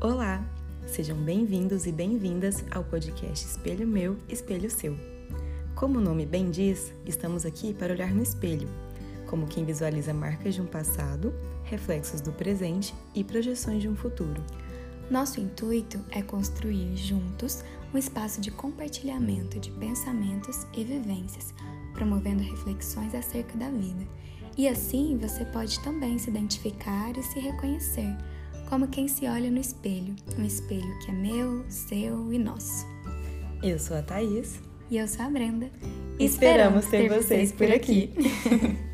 Olá! Sejam bem-vindos e bem-vindas ao podcast Espelho Meu, Espelho Seu. Como o nome bem diz, estamos aqui para olhar no espelho, como quem visualiza marcas de um passado, reflexos do presente e projeções de um futuro. Nosso intuito é construir juntos um espaço de compartilhamento de pensamentos e vivências, promovendo reflexões acerca da vida. E assim você pode também se identificar e se reconhecer como quem se olha no espelho, um espelho que é meu, seu e nosso. Eu sou a Thaís. E eu sou a Brenda. Esperamos ter vocês por aqui.